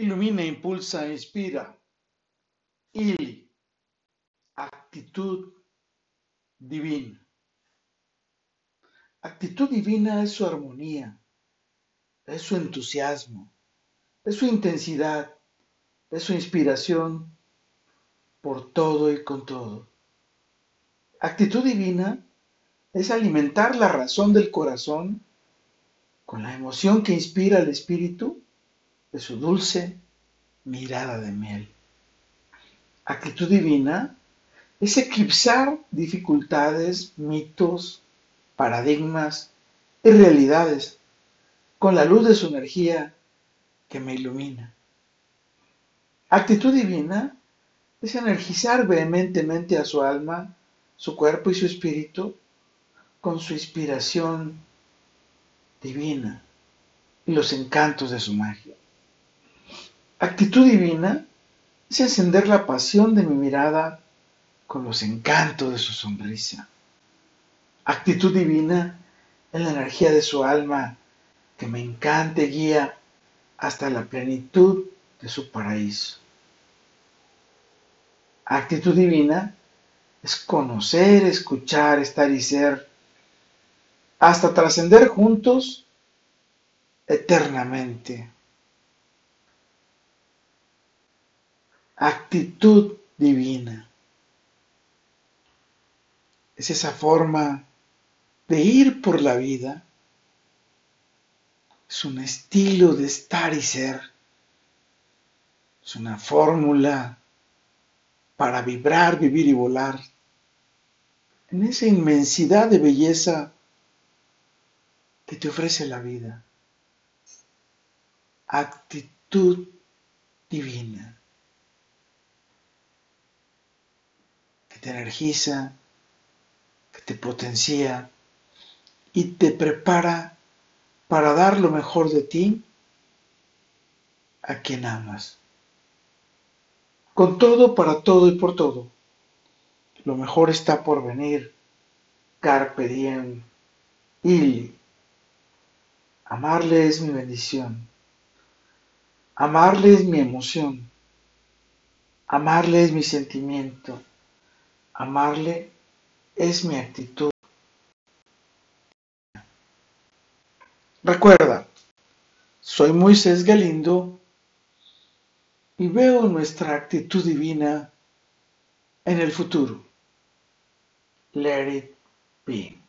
Ilumina, impulsa, inspira. Ili. Actitud divina. Actitud divina es su armonía, es su entusiasmo, es su intensidad, es su inspiración por todo y con todo. Actitud divina es alimentar la razón del corazón con la emoción que inspira el espíritu de su dulce mirada de miel. Actitud divina es eclipsar dificultades, mitos, paradigmas y realidades con la luz de su energía que me ilumina. Actitud divina es energizar vehementemente a su alma, su cuerpo y su espíritu con su inspiración divina y los encantos de su magia. Actitud divina es encender la pasión de mi mirada con los encantos de su sonrisa. Actitud divina es la energía de su alma que me encanta y guía hasta la plenitud de su paraíso. Actitud divina es conocer, escuchar, estar y ser, hasta trascender juntos eternamente. Actitud divina. Es esa forma de ir por la vida. Es un estilo de estar y ser. Es una fórmula para vibrar, vivir y volar. En esa inmensidad de belleza que te ofrece la vida. Actitud divina. Te energiza, que te potencia y te prepara para dar lo mejor de ti a quien amas. Con todo, para todo y por todo. Lo mejor está por venir. Carpe diem. y Amarle es mi bendición. Amarle es mi emoción. Amarle es mi sentimiento. Amarle es mi actitud. Recuerda, soy Moisés Galindo y veo nuestra actitud divina en el futuro. Let it be.